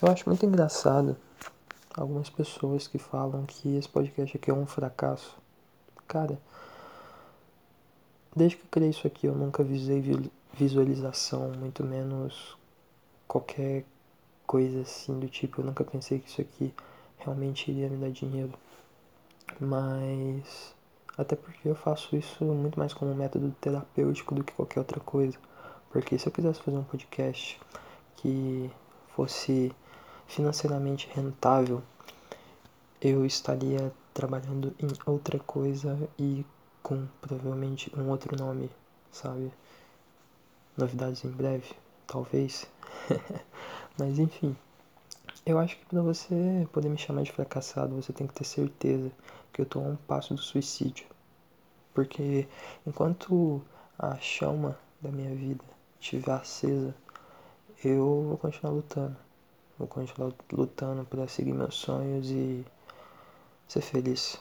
Eu acho muito engraçado algumas pessoas que falam que esse podcast aqui é um fracasso. Cara, desde que eu criei isso aqui eu nunca visei visualização, muito menos qualquer coisa assim do tipo. Eu nunca pensei que isso aqui realmente iria me dar dinheiro. Mas até porque eu faço isso muito mais como um método terapêutico do que qualquer outra coisa. Porque se eu quisesse fazer um podcast que fosse financeiramente rentável, eu estaria trabalhando em outra coisa e com provavelmente um outro nome, sabe? Novidades em breve, talvez. Mas enfim, eu acho que para você poder me chamar de fracassado, você tem que ter certeza que eu tô a um passo do suicídio. Porque enquanto a chama da minha vida estiver acesa, eu vou continuar lutando. Vou continuar lutando para seguir meus sonhos e ser feliz.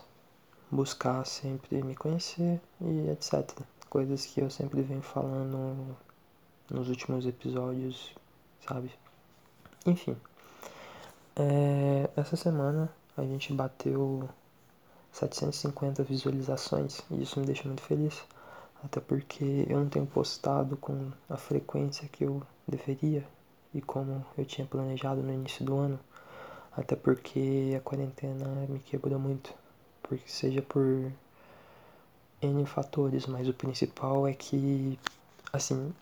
Buscar sempre me conhecer e etc. Coisas que eu sempre venho falando nos últimos episódios, sabe? Enfim. É, essa semana a gente bateu 750 visualizações e isso me deixa muito feliz. Até porque eu não tenho postado com a frequência que eu deveria e como eu tinha planejado no início do ano, até porque a quarentena me quebrou muito, porque seja por N fatores, mas o principal é que, assim,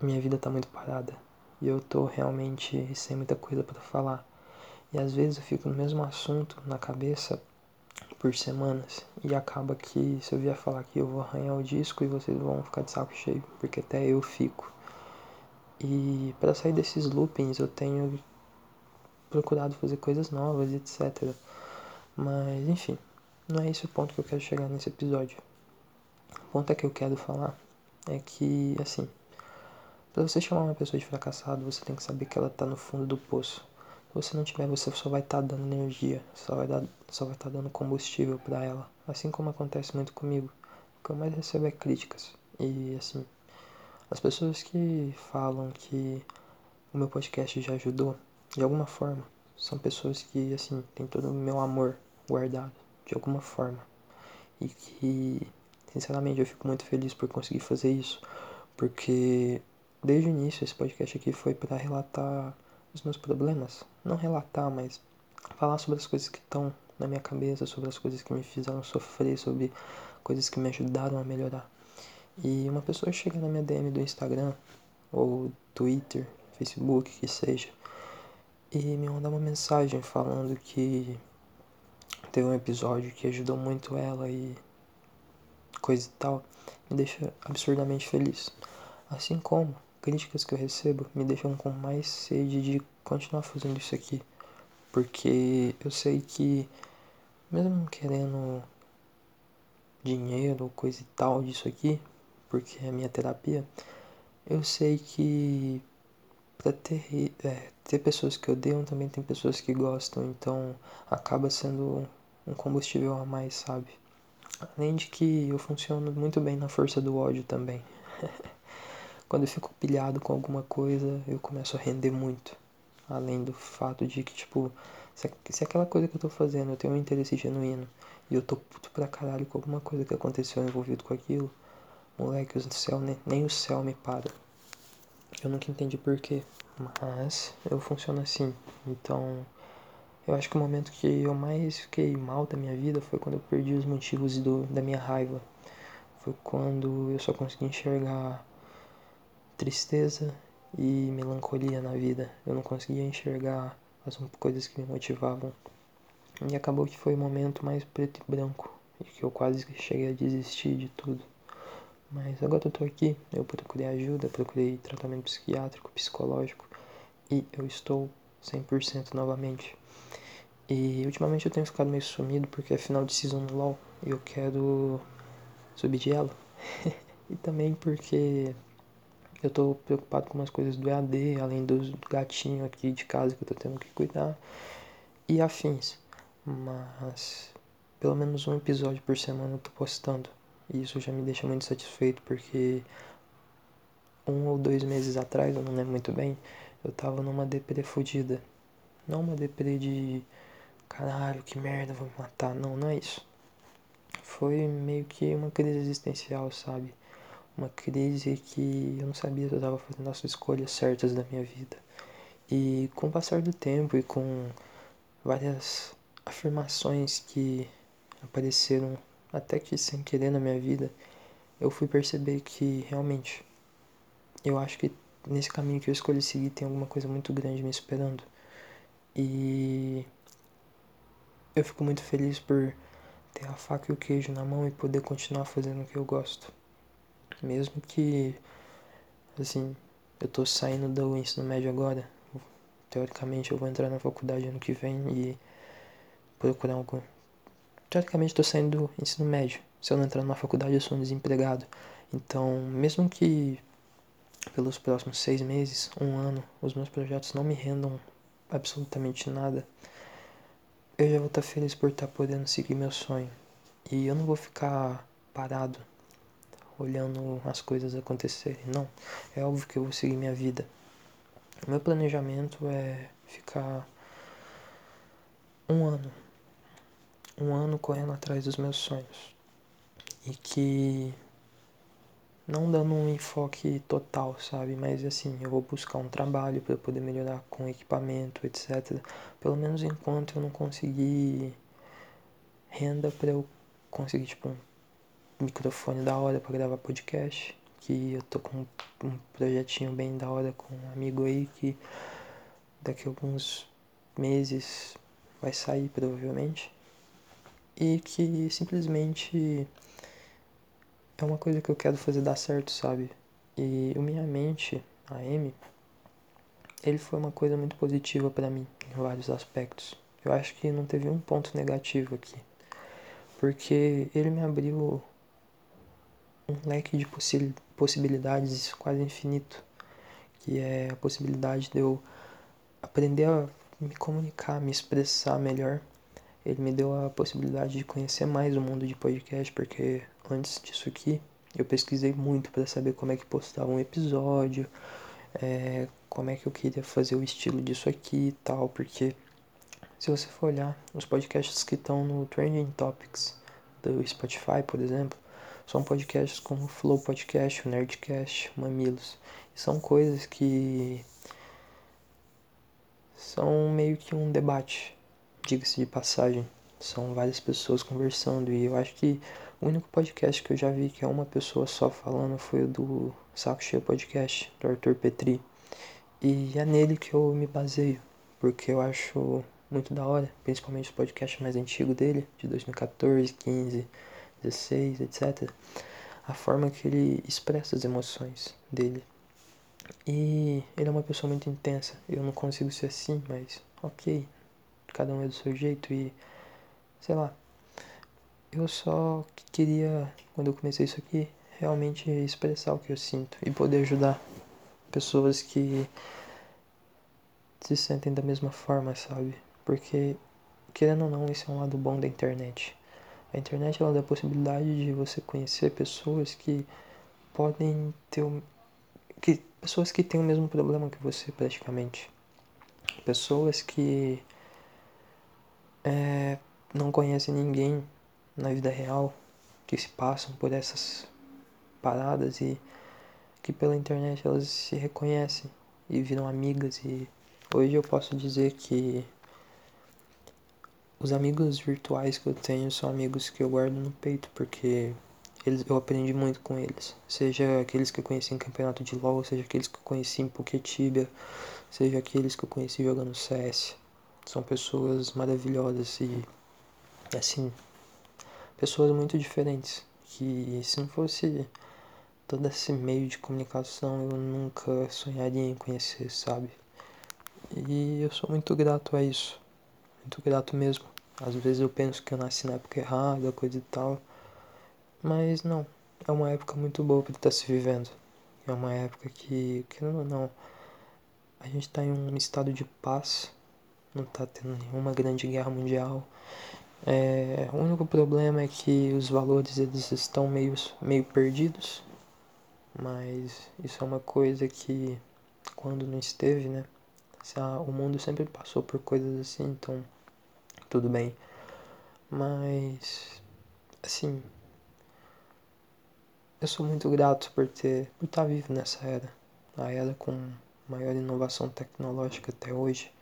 minha vida tá muito parada e eu tô realmente sem muita coisa para falar. E às vezes eu fico no mesmo assunto na cabeça por semanas e acaba que se eu vier falar que eu vou arranhar o disco e vocês vão ficar de saco cheio, porque até eu fico. E para sair desses loopings eu tenho procurado fazer coisas novas, etc. Mas enfim, não é esse o ponto que eu quero chegar nesse episódio. O ponto é que eu quero falar é que, assim, para você chamar uma pessoa de fracassado, você tem que saber que ela tá no fundo do poço. Se você não tiver, você só vai estar tá dando energia, só vai dar, só vai estar tá dando combustível para ela. Assim como acontece muito comigo. O que eu mais recebo é críticas. E assim, as pessoas que falam que o meu podcast já ajudou, de alguma forma, são pessoas que, assim, têm todo o meu amor guardado, de alguma forma. E que, sinceramente, eu fico muito feliz por conseguir fazer isso, porque desde o início esse podcast aqui foi para relatar os meus problemas. Não relatar, mas falar sobre as coisas que estão na minha cabeça, sobre as coisas que me fizeram sofrer, sobre coisas que me ajudaram a melhorar. E uma pessoa chega na minha DM do Instagram, ou Twitter, Facebook, que seja, e me manda uma mensagem falando que teve um episódio que ajudou muito ela e coisa e tal, me deixa absurdamente feliz. Assim como críticas que eu recebo me deixam com mais sede de continuar fazendo isso aqui, porque eu sei que, mesmo querendo dinheiro ou coisa e tal disso aqui, porque é a minha terapia, eu sei que para ter, é, ter pessoas que odeiam também tem pessoas que gostam, então acaba sendo um combustível a mais, sabe? Além de que eu funciono muito bem na força do ódio também. Quando eu fico pilhado com alguma coisa, eu começo a render muito. Além do fato de que, tipo, se, se aquela coisa que eu tô fazendo eu tenho um interesse genuíno e eu tô puto pra caralho com alguma coisa que aconteceu envolvido com aquilo, Moleque, o céu, nem, nem o céu me para. Eu nunca entendi porquê, mas eu funciono assim. Então, eu acho que o momento que eu mais fiquei mal da minha vida foi quando eu perdi os motivos do, da minha raiva. Foi quando eu só consegui enxergar tristeza e melancolia na vida. Eu não conseguia enxergar as coisas que me motivavam. E acabou que foi o momento mais preto e branco. E que eu quase cheguei a desistir de tudo. Mas agora eu tô aqui, eu procurei ajuda, procurei tratamento psiquiátrico, psicológico e eu estou 100% novamente. E ultimamente eu tenho ficado meio sumido porque é final de season no LoL e eu quero subir de e também porque eu tô preocupado com umas coisas do EAD, além do gatinho aqui de casa que eu tô tendo que cuidar e afins. Mas pelo menos um episódio por semana eu tô postando. E isso já me deixa muito satisfeito porque um ou dois meses atrás, eu não lembro muito bem, eu tava numa deprê fodida. Não uma deprê de caralho, que merda, vou me matar. Não, não é isso. Foi meio que uma crise existencial, sabe? Uma crise que eu não sabia se eu estava fazendo as escolhas certas da minha vida. E com o passar do tempo e com várias afirmações que apareceram até que sem querer na minha vida, eu fui perceber que realmente eu acho que nesse caminho que eu escolhi seguir tem alguma coisa muito grande me esperando. E eu fico muito feliz por ter a faca e o queijo na mão e poder continuar fazendo o que eu gosto. Mesmo que, assim, eu tô saindo do ensino médio agora, teoricamente eu vou entrar na faculdade ano que vem e procurar algo. Teoricamente estou saindo do ensino médio. Se eu não entrar numa faculdade eu sou um desempregado. Então, mesmo que pelos próximos seis meses, um ano, os meus projetos não me rendam absolutamente nada, eu já vou estar feliz por estar podendo seguir meu sonho. E eu não vou ficar parado olhando as coisas acontecerem. Não, é óbvio que eu vou seguir minha vida. O meu planejamento é ficar um ano, um ano correndo atrás dos meus sonhos. E que não dando um enfoque total, sabe? Mas assim, eu vou buscar um trabalho para poder melhorar com equipamento, etc. Pelo menos enquanto eu não conseguir renda para eu conseguir tipo um microfone da hora para gravar podcast, que eu tô com um projetinho bem da hora com um amigo aí que daqui a alguns meses vai sair provavelmente. E que simplesmente é uma coisa que eu quero fazer dar certo, sabe? E o Minha Mente, a M, ele foi uma coisa muito positiva para mim em vários aspectos. Eu acho que não teve um ponto negativo aqui. Porque ele me abriu um leque de possi possibilidades quase infinito, que é a possibilidade de eu aprender a me comunicar, me expressar melhor. Ele me deu a possibilidade de conhecer mais o mundo de podcast, porque antes disso aqui, eu pesquisei muito para saber como é que postava um episódio, é, como é que eu queria fazer o estilo disso aqui e tal, porque se você for olhar os podcasts que estão no Trending Topics do Spotify, por exemplo, são podcasts como o Flow Podcast, o Nerdcast, o Mamilos. São coisas que são meio que um debate, diga-se de passagem. São várias pessoas conversando e eu acho que o único podcast que eu já vi que é uma pessoa só falando foi o do Saco Cheio Podcast, do Arthur Petri. E é nele que eu me baseio, porque eu acho muito da hora, principalmente o podcast mais antigo dele, de 2014, 15, 16, etc. A forma que ele expressa as emoções dele. E ele é uma pessoa muito intensa. Eu não consigo ser assim, mas ok. Cada um é do seu jeito e sei lá, eu só queria, quando eu comecei isso aqui, realmente expressar o que eu sinto e poder ajudar pessoas que se sentem da mesma forma, sabe? Porque, querendo ou não, esse é um lado bom da internet. A internet ela dá a possibilidade de você conhecer pessoas que podem ter um, que pessoas que têm o mesmo problema que você praticamente. Pessoas que é, não conhecem ninguém na vida real que se passam por essas paradas e que pela internet elas se reconhecem e viram amigas e hoje eu posso dizer que os amigos virtuais que eu tenho são amigos que eu guardo no peito porque eles, eu aprendi muito com eles. Seja aqueles que eu conheci em campeonato de LoL, seja aqueles que eu conheci em Poketibia, seja aqueles que eu conheci jogando CS. São pessoas maravilhosas e assim, pessoas muito diferentes. Que se não fosse todo esse meio de comunicação eu nunca sonharia em conhecer, sabe? E eu sou muito grato a isso. Muito grato mesmo. Às vezes eu penso que eu nasci na época errada, coisa e tal. Mas não. É uma época muito boa para estar se vivendo. É uma época que, querendo ou não, a gente está em um estado de paz. Não está tendo nenhuma grande guerra mundial. É, o único problema é que os valores eles estão meio, meio perdidos, mas isso é uma coisa que quando não esteve, né, o mundo sempre passou por coisas assim, então tudo bem. Mas assim, eu sou muito grato por ter por estar vivo nessa era. A era com maior inovação tecnológica até hoje.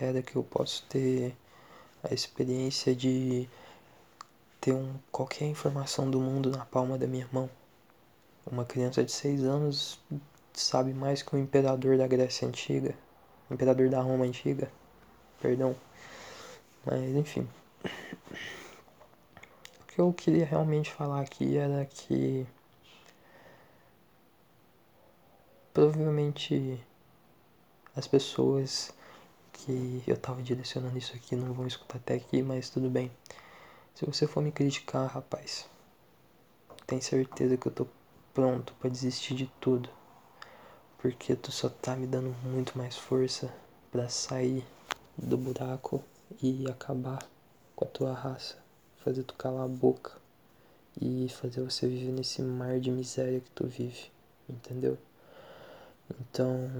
A era que eu posso ter a experiência de ter um, qualquer informação do mundo na palma da minha mão. Uma criança de 6 anos sabe mais que o imperador da Grécia Antiga, imperador da Roma Antiga, perdão. Mas enfim. O que eu queria realmente falar aqui era que provavelmente as pessoas que eu tava direcionando isso aqui não vão escutar até aqui, mas tudo bem. Se você for me criticar, rapaz, tem certeza que eu tô pronto para desistir de tudo. Porque tu só tá me dando muito mais força para sair do buraco e acabar com a tua raça, fazer tu calar a boca e fazer você viver nesse mar de miséria que tu vive, entendeu? Então,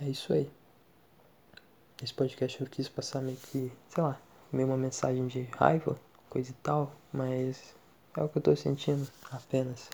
é isso aí. Esse podcast eu quis passar meio que, sei lá, meio uma mensagem de raiva, coisa e tal, mas é o que eu tô sentindo apenas.